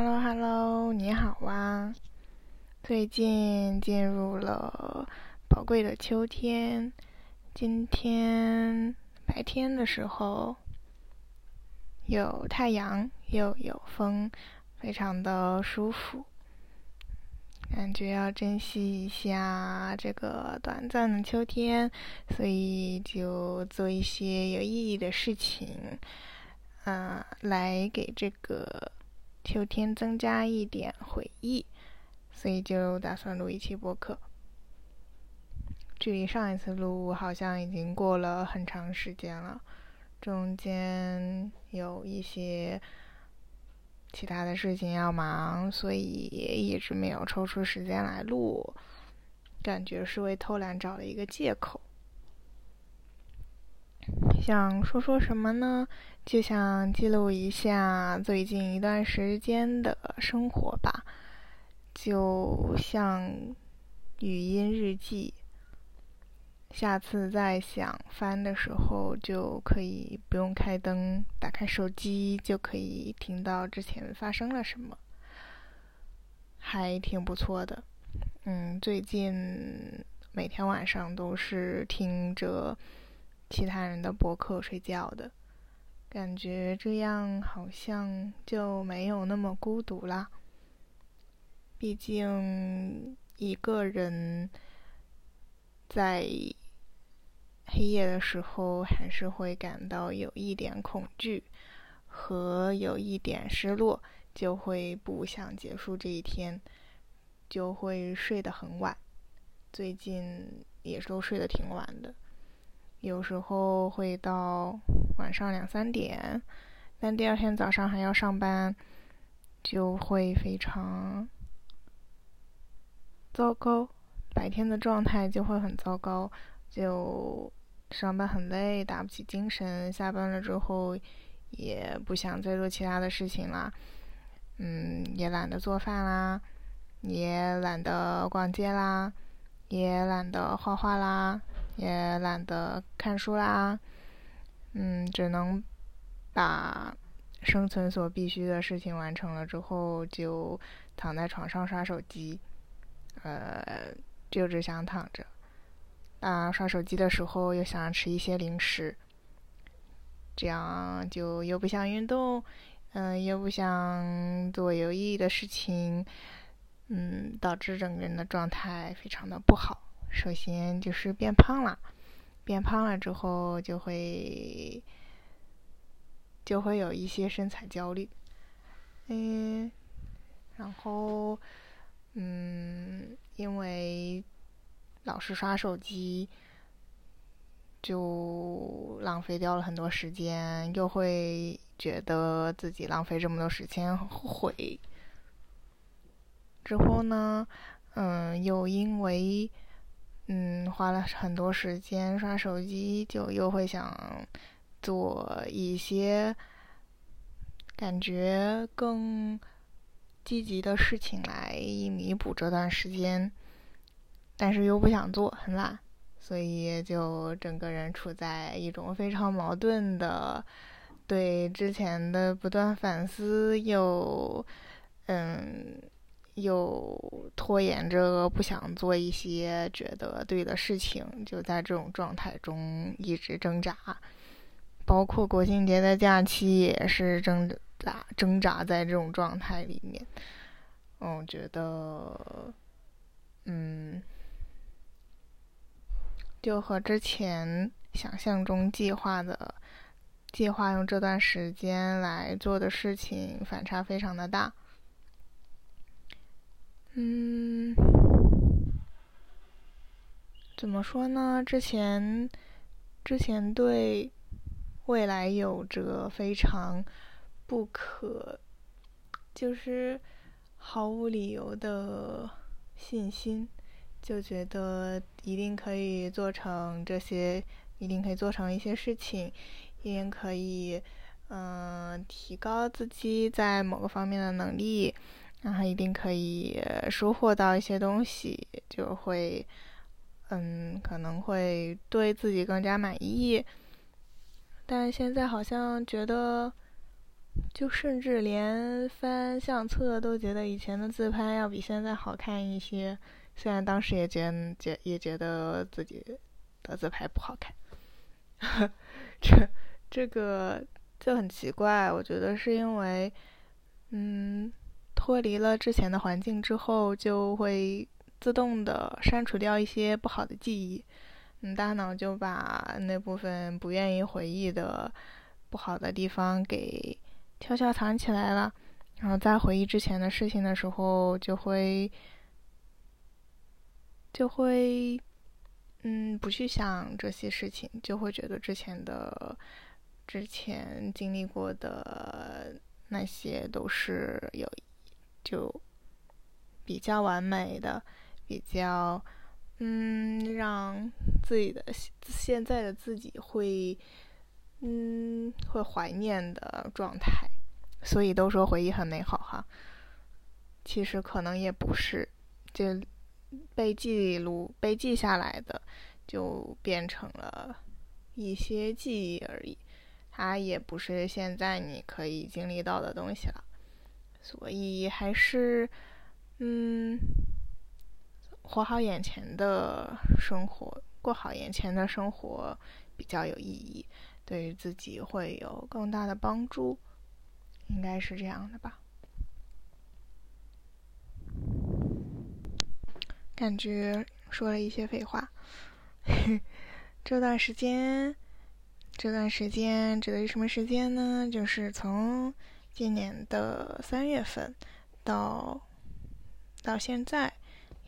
Hello Hello，你好啊！最近进入了宝贵的秋天，今天白天的时候有太阳又有风，非常的舒服，感觉要珍惜一下这个短暂的秋天，所以就做一些有意义的事情，嗯，来给这个。秋天增加一点回忆，所以就打算录一期播客。距离上一次录好像已经过了很长时间了，中间有一些其他的事情要忙，所以也一直没有抽出时间来录，感觉是为偷懒找了一个借口。想说说什么呢？就想记录一下最近一段时间的生活吧，就像语音日记。下次再想翻的时候，就可以不用开灯，打开手机就可以听到之前发生了什么，还挺不错的。嗯，最近每天晚上都是听着。其他人的博客睡觉的感觉，这样好像就没有那么孤独啦。毕竟一个人在黑夜的时候，还是会感到有一点恐惧和有一点失落，就会不想结束这一天，就会睡得很晚。最近也都睡得挺晚的。有时候会到晚上两三点，但第二天早上还要上班，就会非常糟糕。白天的状态就会很糟糕，就上班很累，打不起精神。下班了之后，也不想再做其他的事情啦，嗯，也懒得做饭啦，也懒得逛街啦，也懒得画画啦。也懒得看书啦，嗯，只能把生存所必须的事情完成了之后，就躺在床上刷手机，呃，就只想躺着。啊，刷手机的时候又想吃一些零食，这样就又不想运动，嗯，又不想做有意义的事情，嗯，导致整个人的状态非常的不好。首先就是变胖了，变胖了之后就会就会有一些身材焦虑，嗯，然后嗯，因为老是刷手机，就浪费掉了很多时间，又会觉得自己浪费这么多时间很后悔。之后呢，嗯，又因为嗯，花了很多时间刷手机，就又会想做一些感觉更积极的事情来弥补这段时间，但是又不想做，很懒，所以就整个人处在一种非常矛盾的，对之前的不断反思又嗯。又拖延着不想做一些觉得对的事情，就在这种状态中一直挣扎。包括国庆节的假期也是挣扎挣扎在这种状态里面。我觉得，嗯，就和之前想象中计划的计划用这段时间来做的事情反差非常的大。嗯，怎么说呢？之前之前对未来有着非常不可，就是毫无理由的信心，就觉得一定可以做成这些，一定可以做成一些事情，一定可以，嗯，提高自己在某个方面的能力。然后一定可以收获到一些东西，就会，嗯，可能会对自己更加满意。但现在好像觉得，就甚至连翻相册都觉得以前的自拍要比现在好看一些。虽然当时也觉觉也觉得自己的自拍不好看，这这个就很奇怪。我觉得是因为，嗯，脱离了之前的环境之后，就会自动的删除掉一些不好的记忆，嗯，大脑就把那部分不愿意回忆的不好的地方给悄悄藏起来了，然后在回忆之前的事情的时候，就会。就会，嗯，不去想这些事情，就会觉得之前的、之前经历过的那些都是有，就比较完美的，比较，嗯，让自己的现在的自己会，嗯，会怀念的状态。所以都说回忆很美好哈，其实可能也不是，就。被记录、被记下来的，就变成了一些记忆而已，它也不是现在你可以经历到的东西了。所以还是，嗯，活好眼前的生活，过好眼前的生活比较有意义，对于自己会有更大的帮助，应该是这样的吧。感觉说了一些废话。这段时间，这段时间指的是什么时间呢？就是从今年的三月份到到现在，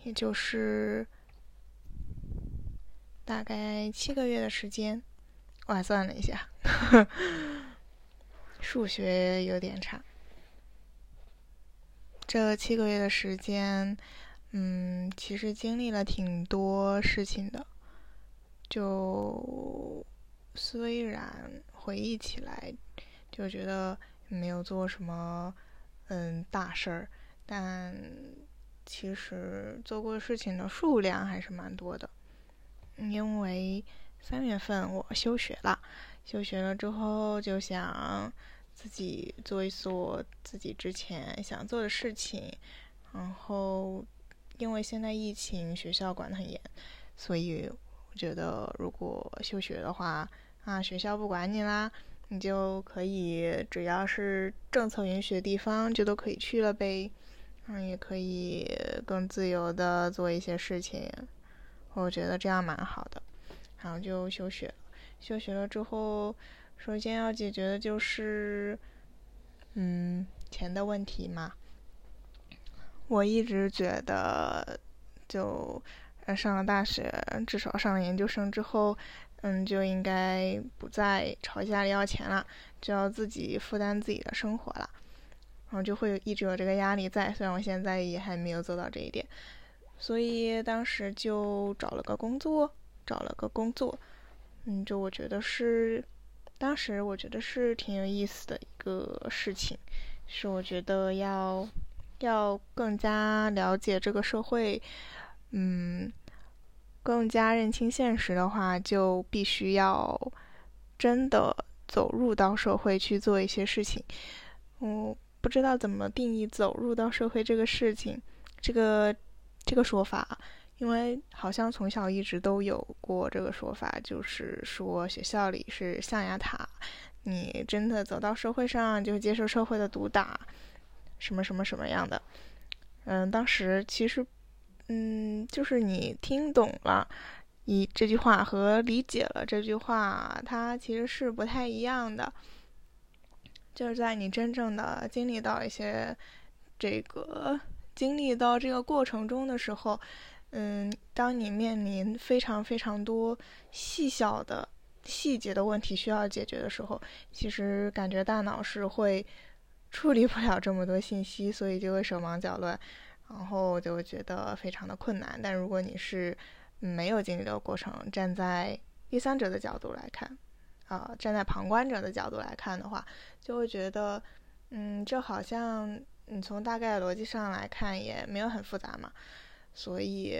也就是大概七个月的时间。我还算了一下，数学有点差。这七个月的时间。嗯，其实经历了挺多事情的，就虽然回忆起来就觉得没有做什么嗯大事儿，但其实做过事情的数量还是蛮多的。因为三月份我休学了，休学了之后就想自己做一做自己之前想做的事情，然后。因为现在疫情，学校管得很严，所以我觉得如果休学的话，啊，学校不管你啦，你就可以只要是政策允许的地方，就都可以去了呗。嗯，也可以更自由的做一些事情，我觉得这样蛮好的。然后就休学，休学了之后，首先要解决的就是，嗯，钱的问题嘛。我一直觉得，就上了大学，至少上了研究生之后，嗯，就应该不再朝家里要钱了，就要自己负担自己的生活了，然后就会一直有这个压力在。虽然我现在也还没有做到这一点，所以当时就找了个工作，找了个工作，嗯，就我觉得是，当时我觉得是挺有意思的一个事情，是我觉得要。要更加了解这个社会，嗯，更加认清现实的话，就必须要真的走入到社会去做一些事情。我不知道怎么定义“走入到社会”这个事情，这个这个说法，因为好像从小一直都有过这个说法，就是说学校里是象牙塔，你真的走到社会上，就接受社会的毒打。什么什么什么样的？嗯，当时其实，嗯，就是你听懂了一这句话和理解了这句话，它其实是不太一样的。就是在你真正的经历到一些这个经历到这个过程中的时候，嗯，当你面临非常非常多细小的细节的问题需要解决的时候，其实感觉大脑是会。处理不了这么多信息，所以就会手忙脚乱，然后就觉得非常的困难。但如果你是没有经历的过程，站在第三者的角度来看，啊，站在旁观者的角度来看的话，就会觉得，嗯，这好像你从大概逻辑上来看也没有很复杂嘛。所以，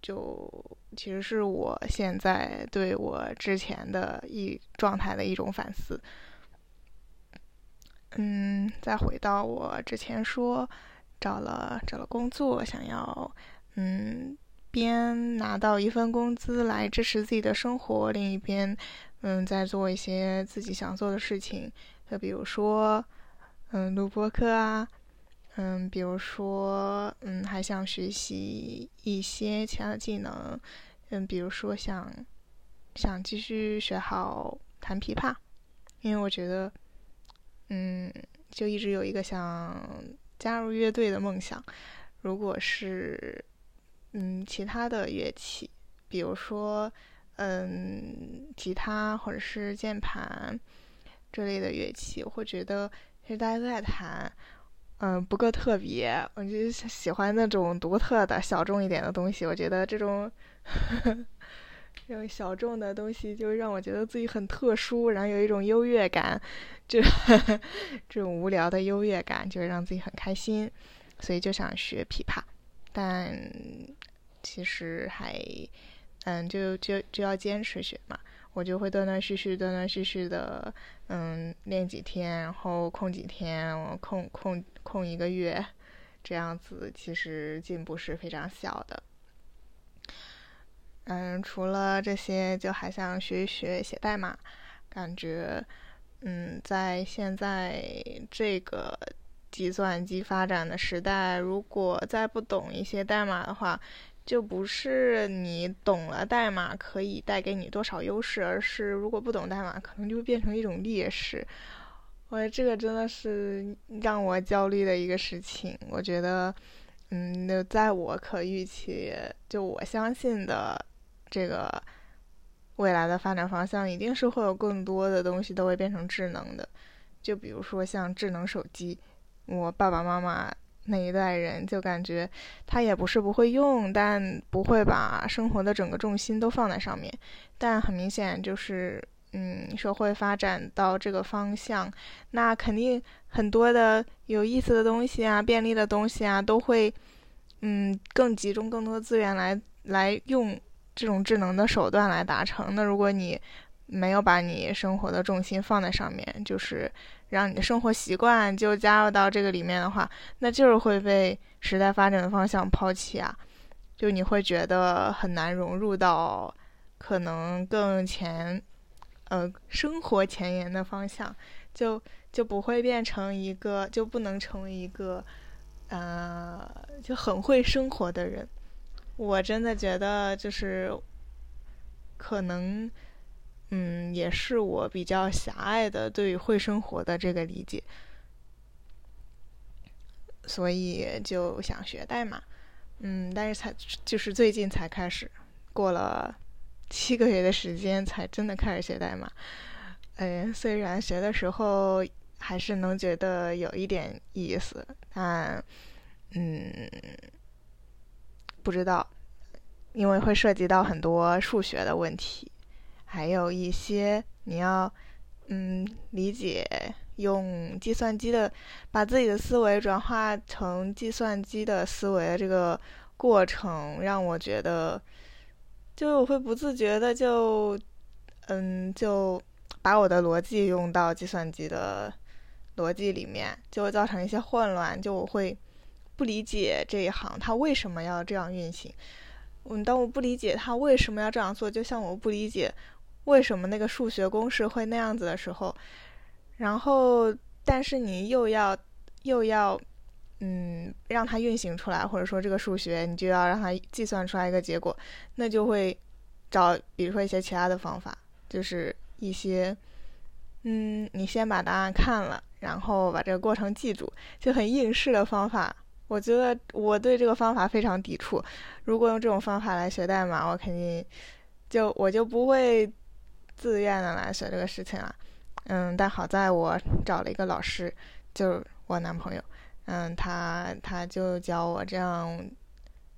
就其实是我现在对我之前的一状态的一种反思。嗯，再回到我之前说，找了找了工作，想要嗯边拿到一份工资来支持自己的生活，另一边嗯在做一些自己想做的事情，就比如说嗯录播课啊，嗯比如说嗯还想学习一些其他的技能，嗯比如说想想继续学好弹琵琶，因为我觉得。嗯，就一直有一个想加入乐队的梦想。如果是嗯其他的乐器，比如说嗯吉他或者是键盘这类的乐器，我会觉得其实大家都在弹，嗯不够特别。我就喜欢那种独特的小众一点的东西。我觉得这种。这种小众的东西就让我觉得自己很特殊，然后有一种优越感，就这种无聊的优越感就会让自己很开心，所以就想学琵琶，但其实还嗯就就就要坚持学嘛，我就会断断续续、断断续续的嗯练几天，然后空几天，我空空空一个月，这样子其实进步是非常小的。嗯，除了这些，就还想学一学写代码。感觉，嗯，在现在这个计算机发展的时代，如果再不懂一些代码的话，就不是你懂了代码可以带给你多少优势，而是如果不懂代码，可能就会变成一种劣势。我这个真的是让我焦虑的一个事情。我觉得，嗯，那在我可预期，就我相信的。这个未来的发展方向一定是会有更多的东西都会变成智能的，就比如说像智能手机，我爸爸妈妈那一代人就感觉他也不是不会用，但不会把生活的整个重心都放在上面。但很明显就是，嗯，社会发展到这个方向，那肯定很多的有意思的东西啊，便利的东西啊，都会，嗯，更集中更多资源来来用。这种智能的手段来达成。那如果你没有把你生活的重心放在上面，就是让你的生活习惯就加入到这个里面的话，那就是会被时代发展的方向抛弃啊。就你会觉得很难融入到可能更前，呃，生活前沿的方向，就就不会变成一个，就不能成为一个，呃，就很会生活的人。我真的觉得，就是可能，嗯，也是我比较狭隘的对于会生活的这个理解，所以就想学代码，嗯，但是才就是最近才开始，过了 七个月的时间才真的开始学代码，嗯，虽然学的时候还是能觉得有一点意思，但，嗯。不知道，因为会涉及到很多数学的问题，还有一些你要嗯理解用计算机的把自己的思维转化成计算机的思维的这个过程，让我觉得就我会不自觉的就嗯就把我的逻辑用到计算机的逻辑里面，就会造成一些混乱，就我会。不理解这一行，他为什么要这样运行？嗯，当我不理解他为什么要这样做，就像我不理解为什么那个数学公式会那样子的时候，然后，但是你又要又要，嗯，让它运行出来，或者说这个数学你就要让它计算出来一个结果，那就会找，比如说一些其他的方法，就是一些，嗯，你先把答案看了，然后把这个过程记住，就很应试的方法。我觉得我对这个方法非常抵触。如果用这种方法来学代码，我肯定就我就不会自愿的来学这个事情了。嗯，但好在我找了一个老师，就是我男朋友。嗯，他他就教我这样，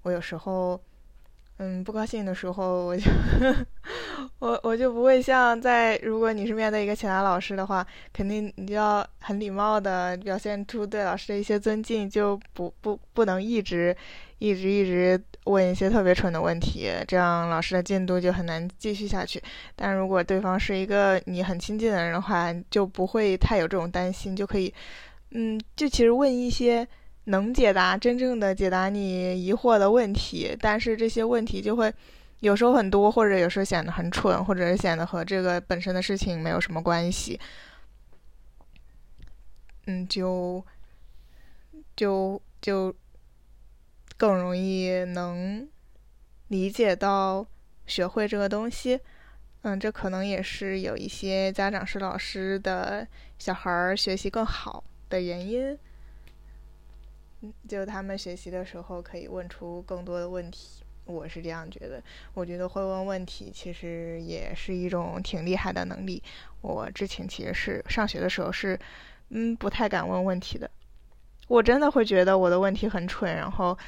我有时候嗯，不高兴的时候，我就我我就不会像在如果你是面对一个其他老师的话，肯定你就要很礼貌的表现出对老师的一些尊敬，就不不不能一直一直一直问一些特别蠢的问题，这样老师的进度就很难继续下去。但如果对方是一个你很亲近的人的话，就不会太有这种担心，就可以，嗯，就其实问一些。能解答真正的解答你疑惑的问题，但是这些问题就会有时候很多，或者有时候显得很蠢，或者是显得和这个本身的事情没有什么关系。嗯，就就就更容易能理解到学会这个东西。嗯，这可能也是有一些家长是老师的小孩学习更好的原因。就他们学习的时候可以问出更多的问题，我是这样觉得。我觉得会问问题其实也是一种挺厉害的能力。我之前其实是上学的时候是，嗯，不太敢问问题的。我真的会觉得我的问题很蠢，然后，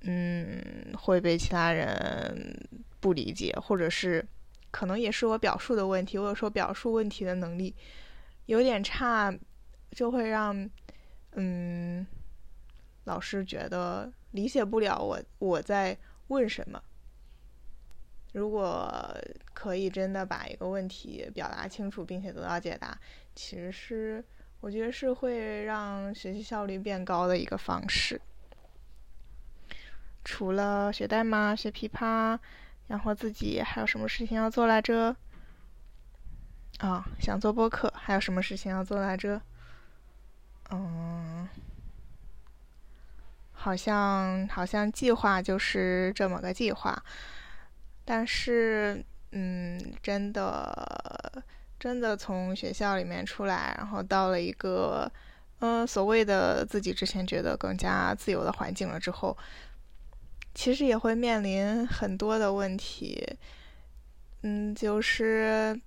嗯，会被其他人不理解，或者是可能也是我表述的问题。我有时候表述问题的能力有点差，就会让，嗯。老师觉得理解不了我我在问什么。如果可以真的把一个问题表达清楚，并且得到解答，其实是我觉得是会让学习效率变高的一个方式。除了学代码、学琵琶、养活自己，还有什么事情要做来着？啊，想做播客，还有什么事情要做来着？嗯。好像好像计划就是这么个计划，但是嗯，真的真的从学校里面出来，然后到了一个嗯所谓的自己之前觉得更加自由的环境了之后，其实也会面临很多的问题，嗯，就是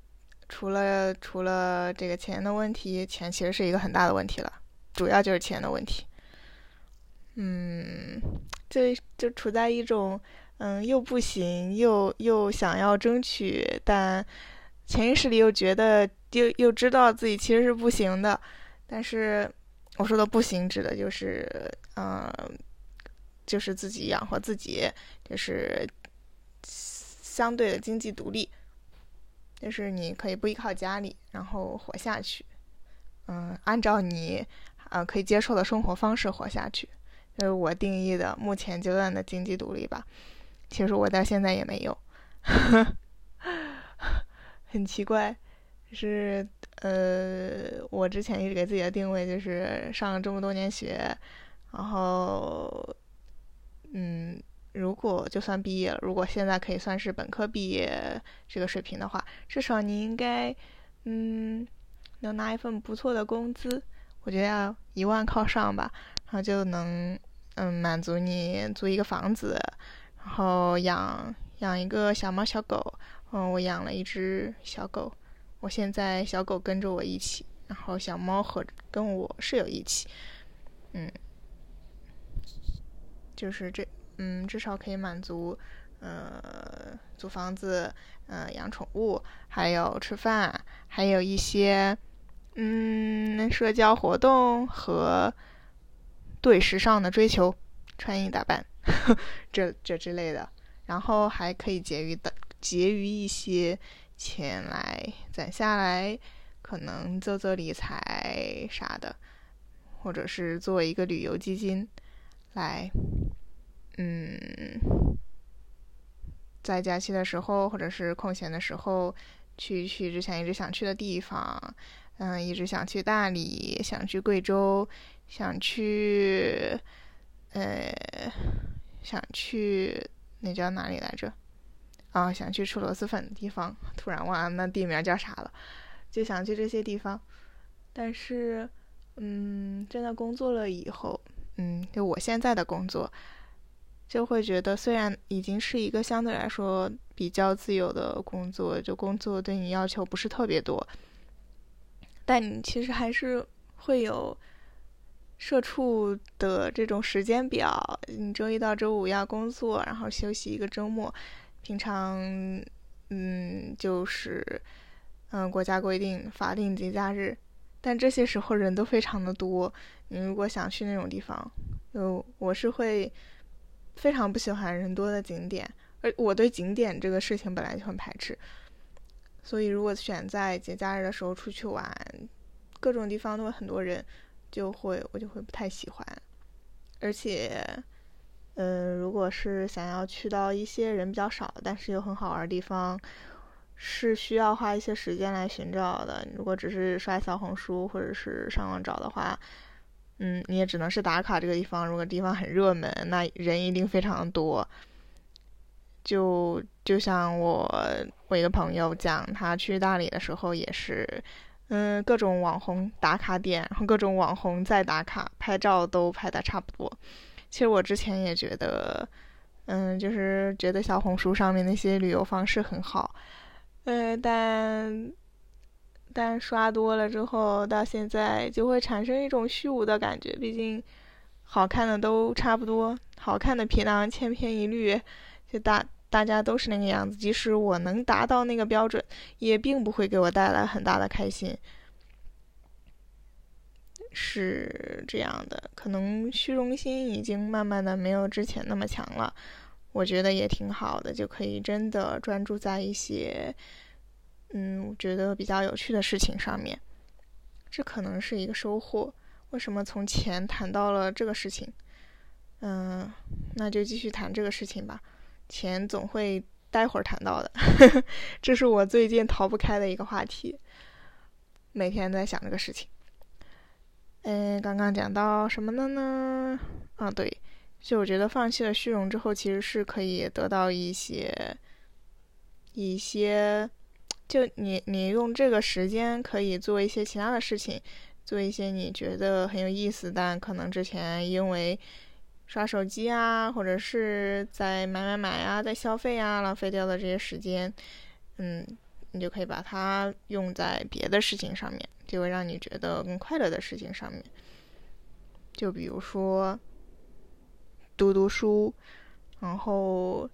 除了除了这个钱的问题，钱其实是一个很大的问题了，主要就是钱的问题。嗯，就就处在一种，嗯，又不行，又又想要争取，但潜意识里又觉得，又又知道自己其实是不行的。但是我说的不行，指的就是，嗯，就是自己养活自己，就是相对的经济独立，就是你可以不依靠家里，然后活下去，嗯，按照你啊可以接受的生活方式活下去。就是我定义的目前阶段的经济独立吧，其实我到现在也没有，很奇怪，是呃，我之前一直给自己的定位就是上了这么多年学，然后，嗯，如果就算毕业了，如果现在可以算是本科毕业这个水平的话，至少你应该，嗯，能拿一份不错的工资，我觉得要一万靠上吧，然后就能。嗯，满足你租一个房子，然后养养一个小猫小狗。嗯，我养了一只小狗，我现在小狗跟着我一起，然后小猫和跟我室友一起。嗯，就是这，嗯，至少可以满足，呃，租房子，嗯，养宠物，还有吃饭，还有一些，嗯，社交活动和。对时尚的追求，穿衣打扮，这这之类的，然后还可以结余的结余一些钱来攒下来，可能做做理财啥的，或者是做一个旅游基金，来，嗯，在假期的时候或者是空闲的时候，去去之前一直想去的地方，嗯，一直想去大理，想去贵州。想去，呃，想去那叫哪里来着？啊，想去吃螺蛳粉的地方，突然忘了那地名叫啥了。就想去这些地方，但是，嗯，真的工作了以后，嗯，就我现在的工作，就会觉得虽然已经是一个相对来说比较自由的工作，就工作对你要求不是特别多，但你其实还是会有。社畜的这种时间表，你周一到周五要工作，然后休息一个周末，平常嗯就是嗯国家规定法定节假日，但这些时候人都非常的多，你如果想去那种地方，就我是会非常不喜欢人多的景点，而我对景点这个事情本来就很排斥，所以如果选在节假日的时候出去玩，各种地方都有很多人。就会我就会不太喜欢，而且，嗯，如果是想要去到一些人比较少但是又很好玩的地方，是需要花一些时间来寻找的。如果只是刷小红书或者是上网找的话，嗯，你也只能是打卡这个地方。如果地方很热门，那人一定非常多。就就像我我一个朋友讲，他去大理的时候也是。嗯，各种网红打卡点，然后各种网红在打卡拍照都拍的差不多。其实我之前也觉得，嗯，就是觉得小红书上面那些旅游方式很好，嗯，但但刷多了之后，到现在就会产生一种虚无的感觉。毕竟好看的都差不多，好看的皮囊千篇一律，就大。大家都是那个样子，即使我能达到那个标准，也并不会给我带来很大的开心。是这样的，可能虚荣心已经慢慢的没有之前那么强了。我觉得也挺好的，就可以真的专注在一些，嗯，我觉得比较有趣的事情上面。这可能是一个收获。为什么从钱谈到了这个事情？嗯，那就继续谈这个事情吧。钱总会待会儿谈到的，这是我最近逃不开的一个话题，每天在想这个事情。嗯，刚刚讲到什么了呢？啊，对，就我觉得放弃了虚荣之后，其实是可以得到一些一些，就你你用这个时间可以做一些其他的事情，做一些你觉得很有意思，但可能之前因为。刷手机啊，或者是在买买买啊，在消费啊，浪费掉的这些时间，嗯，你就可以把它用在别的事情上面，就会让你觉得更快乐的事情上面。就比如说读读书，然后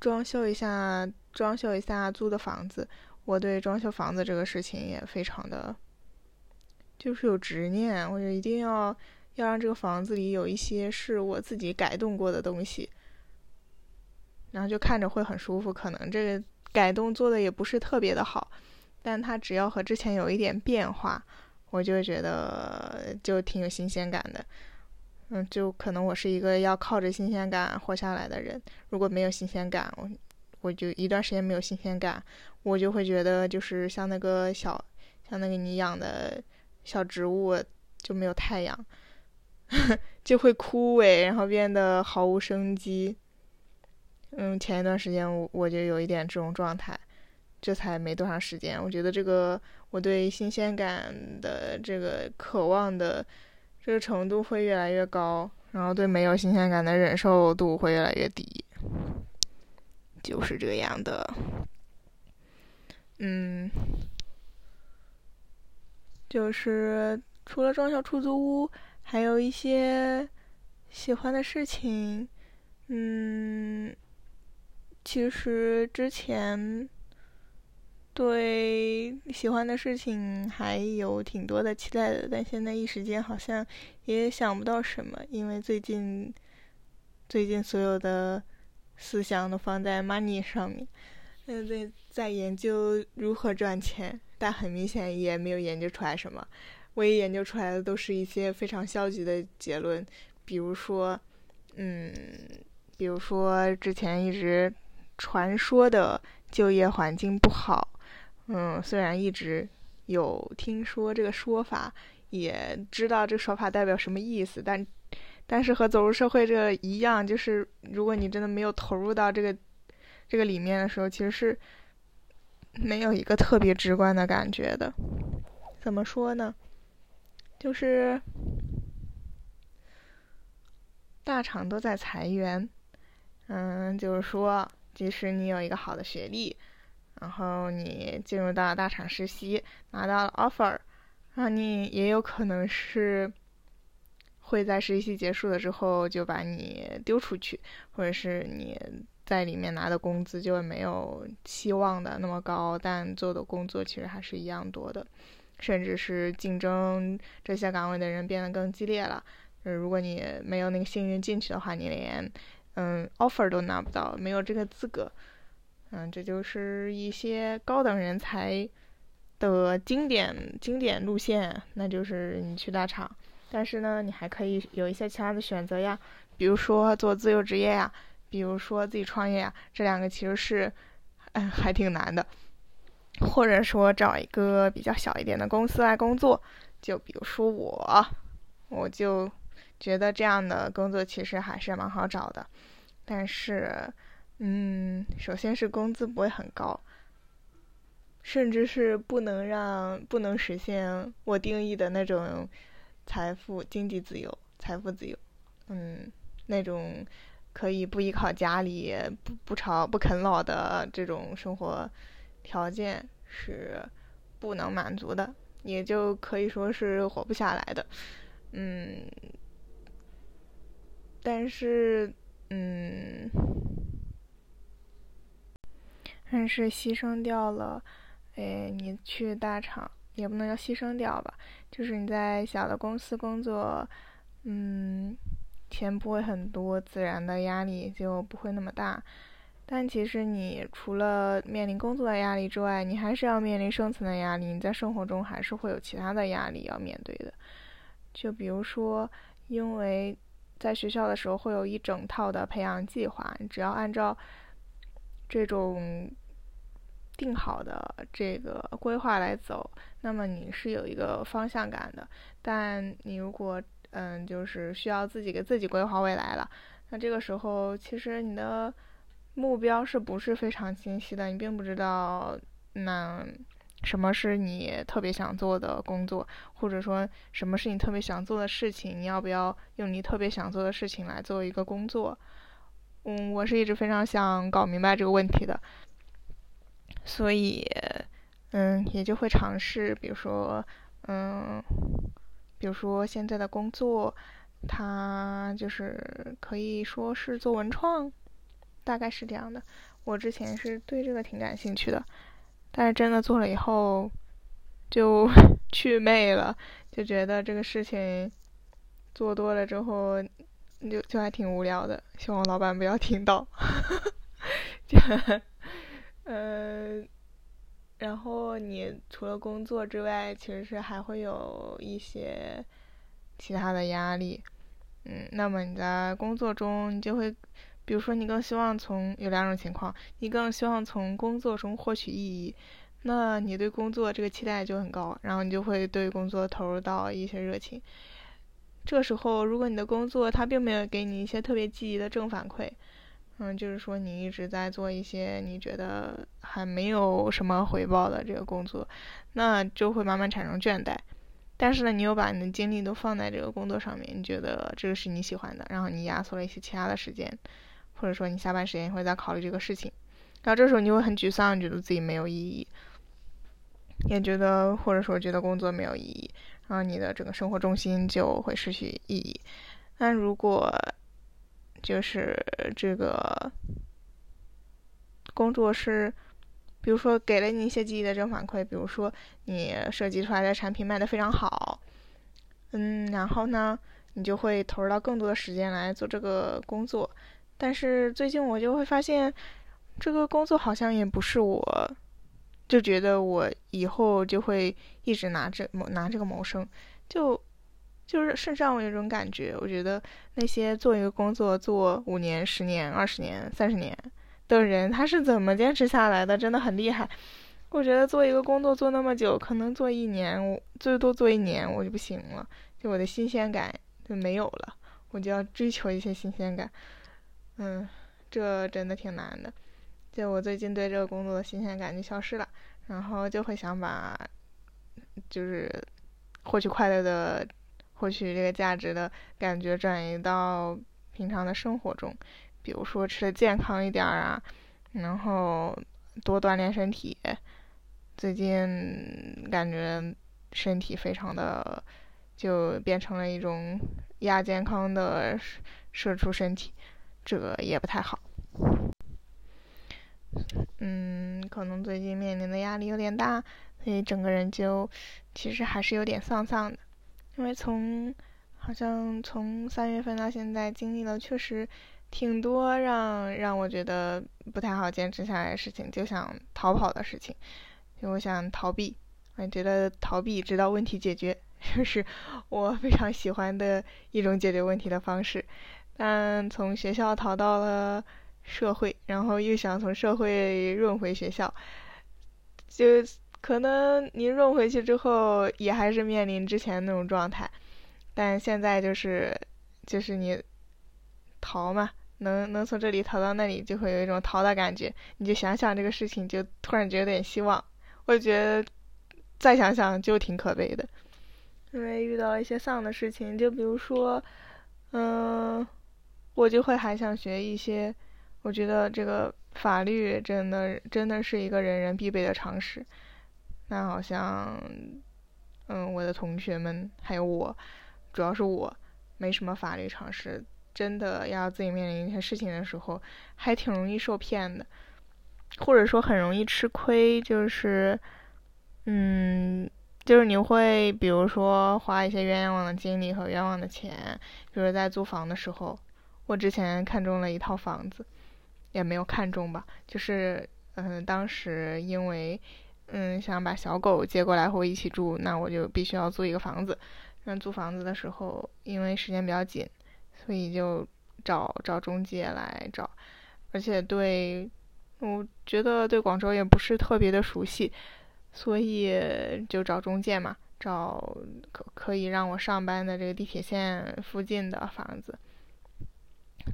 装修一下，装修一下租的房子。我对装修房子这个事情也非常的，就是有执念，我就一定要。要让这个房子里有一些是我自己改动过的东西，然后就看着会很舒服。可能这个改动做的也不是特别的好，但它只要和之前有一点变化，我就觉得就挺有新鲜感的。嗯，就可能我是一个要靠着新鲜感活下来的人。如果没有新鲜感，我我就一段时间没有新鲜感，我就会觉得就是像那个小像那个你养的小植物就没有太阳。就会枯萎，然后变得毫无生机。嗯，前一段时间我我就有一点这种状态，这才没多长时间，我觉得这个我对新鲜感的这个渴望的这个程度会越来越高，然后对没有新鲜感的忍受度会越来越低，就是这样的。嗯，就是除了装修出租屋。还有一些喜欢的事情，嗯，其实之前对喜欢的事情还有挺多的期待的，但现在一时间好像也想不到什么，因为最近最近所有的思想都放在 money 上面，嗯，在在研究如何赚钱，但很明显也没有研究出来什么。唯一研究出来的都是一些非常消极的结论，比如说，嗯，比如说之前一直传说的就业环境不好，嗯，虽然一直有听说这个说法，也知道这个说法代表什么意思，但但是和走入社会这个一样，就是如果你真的没有投入到这个这个里面的时候，其实是没有一个特别直观的感觉的。怎么说呢？就是大厂都在裁员，嗯，就是说，即使你有一个好的学历，然后你进入到大厂实习，拿到了 offer，那你也有可能是，会在实习期结束了之后就把你丢出去，或者是你在里面拿的工资就没有期望的那么高，但做的工作其实还是一样多的，甚至是竞争这些岗位的人变得更激烈了。就是如果你没有那个幸运进去的话，你连嗯 offer 都拿不到，没有这个资格。嗯，这就是一些高等人才的经典经典路线，那就是你去大厂。但是呢，你还可以有一些其他的选择呀，比如说做自由职业呀，比如说自己创业呀，这两个其实是，嗯，还挺难的。或者说找一个比较小一点的公司来工作，就比如说我，我就觉得这样的工作其实还是蛮好找的。但是，嗯，首先是工资不会很高，甚至是不能让不能实现我定义的那种。财富、经济自由、财富自由，嗯，那种可以不依靠家里、不不吵、不啃老的这种生活条件是不能满足的，也就可以说是活不下来的，嗯。但是，嗯，但是牺牲掉了，哎，你去大厂。也不能叫牺牲掉吧，就是你在小的公司工作，嗯，钱不会很多，自然的压力就不会那么大。但其实你除了面临工作的压力之外，你还是要面临生存的压力。你在生活中还是会有其他的压力要面对的。就比如说，因为在学校的时候会有一整套的培养计划，你只要按照这种。定好的这个规划来走，那么你是有一个方向感的。但你如果嗯，就是需要自己给自己规划未来了，那这个时候其实你的目标是不是非常清晰的？你并不知道那什么是你特别想做的工作，或者说什么是你特别想做的事情？你要不要用你特别想做的事情来做一个工作？嗯，我是一直非常想搞明白这个问题的。所以，嗯，也就会尝试，比如说，嗯，比如说现在的工作，它就是可以说是做文创，大概是这样的。我之前是对这个挺感兴趣的，但是真的做了以后，就 去魅了，就觉得这个事情做多了之后，就就还挺无聊的。希望老板不要听到。就。呃，然后你除了工作之外，其实是还会有一些其他的压力。嗯，那么你在工作中，你就会，比如说你更希望从有两种情况，你更希望从工作中获取意义，那你对工作这个期待就很高，然后你就会对工作投入到一些热情。这时候，如果你的工作它并没有给你一些特别积极的正反馈。嗯，就是说你一直在做一些你觉得还没有什么回报的这个工作，那就会慢慢产生倦怠。但是呢，你又把你的精力都放在这个工作上面，你觉得这个是你喜欢的，然后你压缩了一些其他的时间，或者说你下班时间也会在考虑这个事情，然后这时候你会很沮丧，觉得自己没有意义，也觉得或者说觉得工作没有意义，然后你的整个生活重心就会失去意义。那如果就是这个工作是，比如说给了你一些积极的正反馈，比如说你设计出来的产品卖的非常好，嗯，然后呢，你就会投入到更多的时间来做这个工作。但是最近我就会发现，这个工作好像也不是我，就觉得我以后就会一直拿这谋拿这个谋生，就。就是甚至让我有一种感觉，我觉得那些做一个工作做五年、十年、二十年、三十年的人，他是怎么坚持下来的？真的很厉害。我觉得做一个工作做那么久，可能做一年，我最多做一年我就不行了，就我的新鲜感就没有了，我就要追求一些新鲜感。嗯，这真的挺难的。就我最近对这个工作的新鲜感就消失了，然后就会想把，就是获取快乐的。获取这个价值的感觉转移到平常的生活中，比如说吃的健康一点啊，然后多锻炼身体。最近感觉身体非常的就变成了一种亚健康的射出身体，这个也不太好。嗯，可能最近面临的压力有点大，所以整个人就其实还是有点丧丧的。因为从好像从三月份到现在，经历了确实挺多让让我觉得不太好坚持下来的事情，就想逃跑的事情，就我想逃避，我觉得逃避直到问题解决，就是我非常喜欢的一种解决问题的方式。但从学校逃到了。社会，然后又想从社会润回学校，就可能你润回去之后，也还是面临之前那种状态，但现在就是，就是你逃嘛，能能从这里逃到那里，就会有一种逃的感觉。你就想想这个事情，就突然觉得有点希望。我觉得再想想就挺可悲的，因为遇到一些丧的事情，就比如说，嗯，我就会还想学一些。我觉得这个法律真的真的是一个人人必备的常识。那好像，嗯，我的同学们还有我，主要是我没什么法律常识，真的要自己面临一些事情的时候，还挺容易受骗的，或者说很容易吃亏。就是，嗯，就是你会比如说花一些冤枉的精力和冤枉的钱，比如在租房的时候，我之前看中了一套房子。也没有看中吧，就是，嗯，当时因为，嗯，想把小狗接过来和我一起住，那我就必须要租一个房子。那租房子的时候，因为时间比较紧，所以就找找中介来找，而且对，我觉得对广州也不是特别的熟悉，所以就找中介嘛，找可可以让我上班的这个地铁线附近的房子。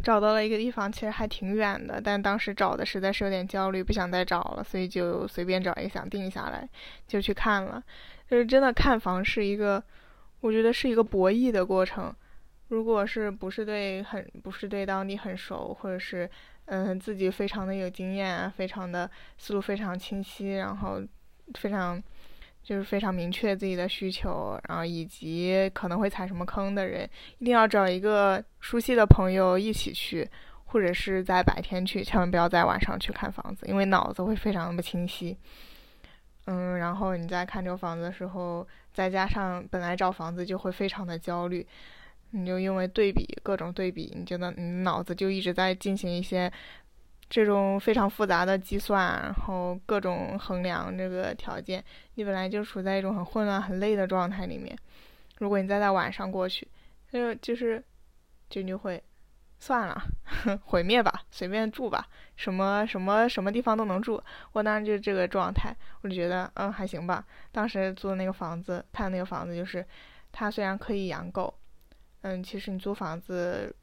找到了一个地方，其实还挺远的，但当时找的实在是有点焦虑，不想再找了，所以就随便找一个想定下来，就去看了。就是真的看房是一个，我觉得是一个博弈的过程。如果是不是对很不是对当地很熟，或者是嗯自己非常的有经验，非常的思路非常清晰，然后非常。就是非常明确自己的需求，然后以及可能会踩什么坑的人，一定要找一个熟悉的朋友一起去，或者是在白天去，千万不要在晚上去看房子，因为脑子会非常的不清晰。嗯，然后你在看这个房子的时候，再加上本来找房子就会非常的焦虑，你就因为对比各种对比，你觉得你脑子就一直在进行一些。这种非常复杂的计算，然后各种衡量这个条件，你本来就处在一种很混乱、很累的状态里面。如果你再在晚上过去，就就是，就就会算了，毁灭吧，随便住吧，什么什么什么地方都能住。我当时就这个状态，我就觉得嗯还行吧。当时租的那个房子，看那个房子就是，它虽然可以养狗，嗯，其实你租房子。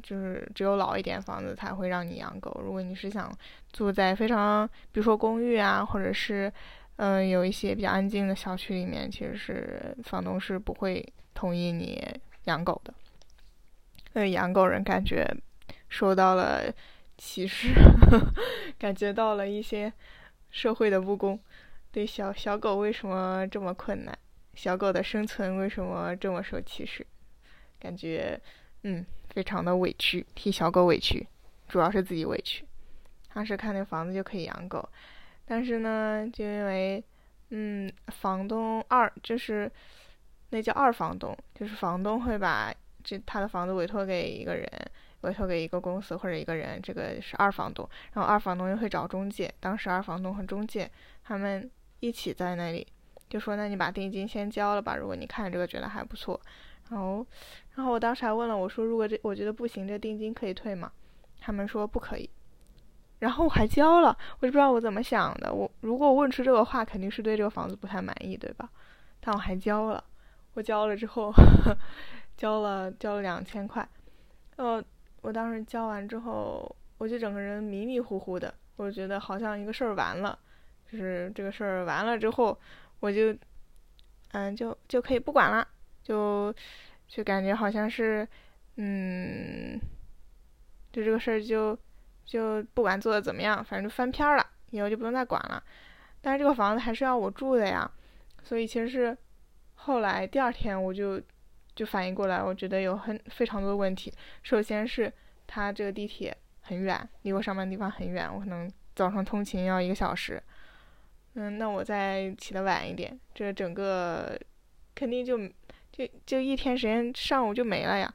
就是只有老一点房子才会让你养狗。如果你是想住在非常，比如说公寓啊，或者是，嗯，有一些比较安静的小区里面，其实是房东是不会同意你养狗的。因为养狗人感觉受到了歧视，感觉到了一些社会的不公。对小小狗为什么这么困难？小狗的生存为什么这么受歧视？感觉，嗯。非常的委屈，替小狗委屈，主要是自己委屈。当时看那房子就可以养狗，但是呢，就因为，嗯，房东二就是那叫二房东，就是房东会把这他的房子委托给一个人，委托给一个公司或者一个人，这个是二房东。然后二房东又会找中介，当时二房东和中介他们一起在那里，就说那你把定金先交了吧，如果你看这个觉得还不错。然后，然后我当时还问了我说：“如果这我觉得不行，这定金可以退吗？”他们说不可以。然后我还交了，我就不知道我怎么想的。我如果问出这个话，肯定是对这个房子不太满意，对吧？但我还交了。我交了之后，交了交了两千块。呃，我当时交完之后，我就整个人迷迷糊糊的，我觉得好像一个事儿完了，就是这个事儿完了之后，我就，嗯，就就可以不管了。就就感觉好像是，嗯，就这个事儿就就不管做的怎么样，反正就翻篇了，以后就不用再管了。但是这个房子还是要我住的呀，所以其实是后来第二天我就就反应过来，我觉得有很非常多的问题。首先是它这个地铁很远，离我上班地方很远，我可能早上通勤要一个小时。嗯，那我再起的晚一点，这整个肯定就就就一天时间上午就没了呀。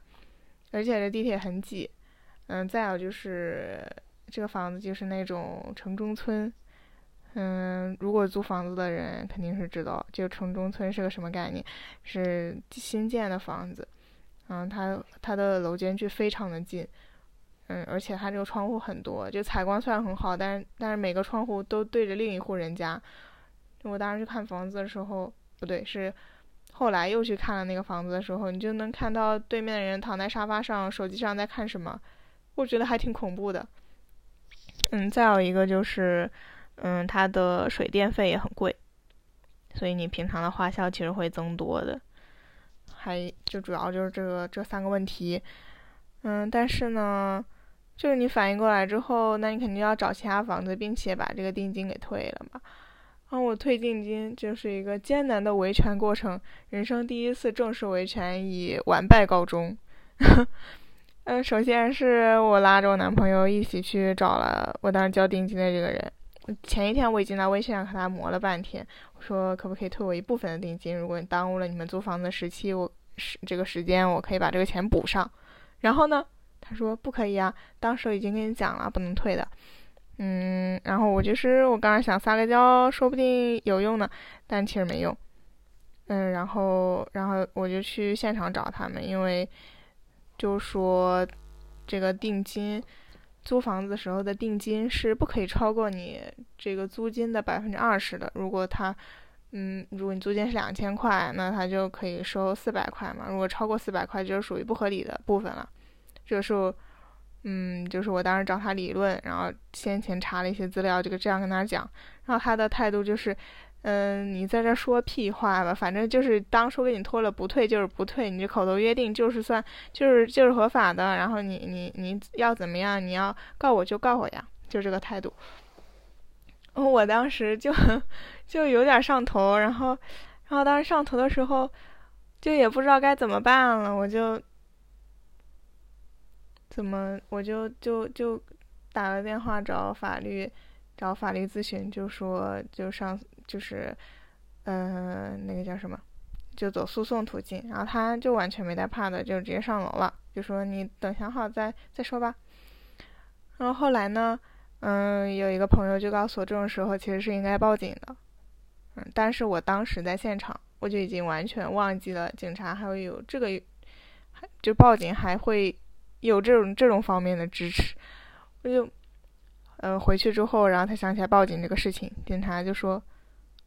而且这地铁很挤。嗯，再有就是这个房子就是那种城中村。嗯，如果租房子的人肯定是知道，就城中村是个什么概念，是新建的房子。嗯，它它的楼间距非常的近。嗯，而且它这个窗户很多，就采光虽然很好，但是但是每个窗户都对着另一户人家。我当时去看房子的时候，不对，是后来又去看了那个房子的时候，你就能看到对面的人躺在沙发上，手机上在看什么，我觉得还挺恐怖的。嗯，再有一个就是。嗯，它的水电费也很贵，所以你平常的花销其实会增多的。还就主要就是这个这三个问题。嗯，但是呢，就是你反应过来之后，那你肯定要找其他房子，并且把这个定金给退了嘛。然后我退定金就是一个艰难的维权过程，人生第一次正式维权以完败告终。嗯，首先是我拉着我男朋友一起去找了我当时交定金的这个人。前一天我已经在微信上和他磨了半天，我说可不可以退我一部分的定金？如果你耽误了你们租房子的时期，我时这个时间我可以把这个钱补上。然后呢，他说不可以啊，当时已经跟你讲了不能退的。嗯，然后我就是我刚刚想撒个娇，说不定有用呢，但其实没用。嗯，然后然后我就去现场找他们，因为就说这个定金。租房子时候的定金是不可以超过你这个租金的百分之二十的。如果他，嗯，如果你租金是两千块，那他就可以收四百块嘛。如果超过四百块，就是属于不合理的部分了。这个时候，嗯，就是我当时找他理论，然后先前查了一些资料，就这样跟他讲。然后他的态度就是。嗯，你在这说屁话吧？反正就是当初给你拖了不退就是不退，你这口头约定就是算就是就是合法的。然后你你你要怎么样？你要告我就告我呀，就这个态度。我当时就就有点上头，然后然后当时上头的时候，就也不知道该怎么办了，我就怎么我就就就打了电话找法律找法律咨询，就说就上。就是，嗯，那个叫什么，就走诉讼途径，然后他就完全没带怕的，就直接上楼了，就说你等想好再再说吧。然后后来呢，嗯，有一个朋友就告诉我，这种时候其实是应该报警的，嗯，但是我当时在现场，我就已经完全忘记了警察还会有这个，就报警还会有这种这种方面的支持，我就，嗯，回去之后，然后他想起来报警这个事情，警察就说。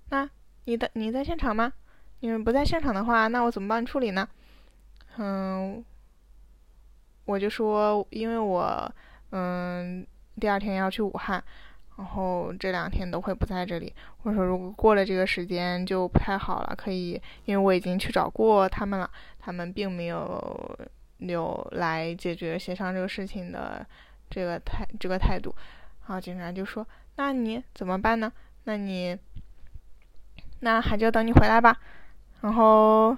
那你的你在现场吗？你们不在现场的话，那我怎么帮你处理呢？嗯，我就说，因为我嗯第二天要去武汉，然后这两天都会不在这里。我说如果过了这个时间就不太好了，可以，因为我已经去找过他们了，他们并没有有来解决协商这个事情的这个态这个态度。然后警察就说：“那你怎么办呢？那你。”那还就等你回来吧，然后，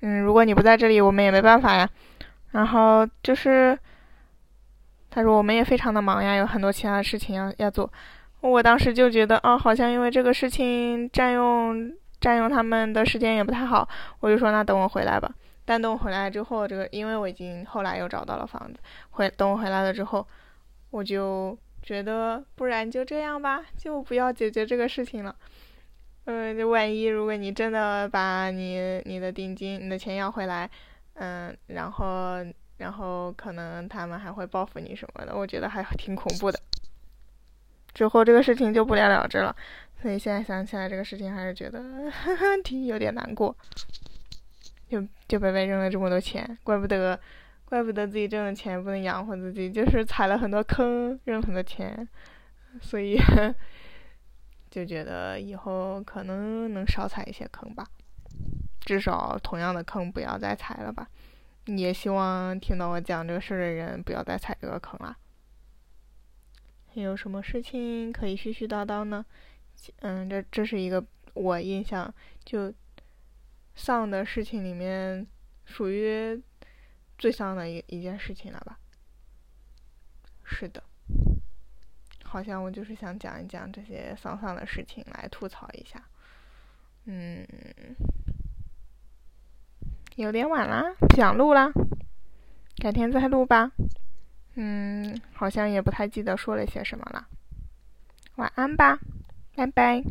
嗯，如果你不在这里，我们也没办法呀。然后就是，他说我们也非常的忙呀，有很多其他的事情要要做。我当时就觉得，啊，好像因为这个事情占用占用他们的时间也不太好。我就说，那等我回来吧。但等我回来之后，这个因为我已经后来又找到了房子，回等我回来了之后，我就觉得，不然就这样吧，就不要解决这个事情了。嗯，就万一如果你真的把你你的定金、你的钱要回来，嗯，然后然后可能他们还会报复你什么的，我觉得还挺恐怖的。之后这个事情就不了了之了，所以现在想起来这个事情还是觉得 挺有点难过。就就白白扔了这么多钱，怪不得怪不得自己挣的钱不能养活自己，就是踩了很多坑，扔很多钱，所以。就觉得以后可能能少踩一些坑吧，至少同样的坑不要再踩了吧。也希望听到我讲这个事儿的人不要再踩这个坑了。有什么事情可以絮絮叨叨呢？嗯，这这是一个我印象就丧的事情里面，属于最丧的一一件事情了吧？是的，好像我就是想讲一讲这些丧丧的事情来吐槽一下。嗯，有点晚啦，不想录啦，改天再录吧。嗯，好像也不太记得说了些什么了。晚安吧，拜拜。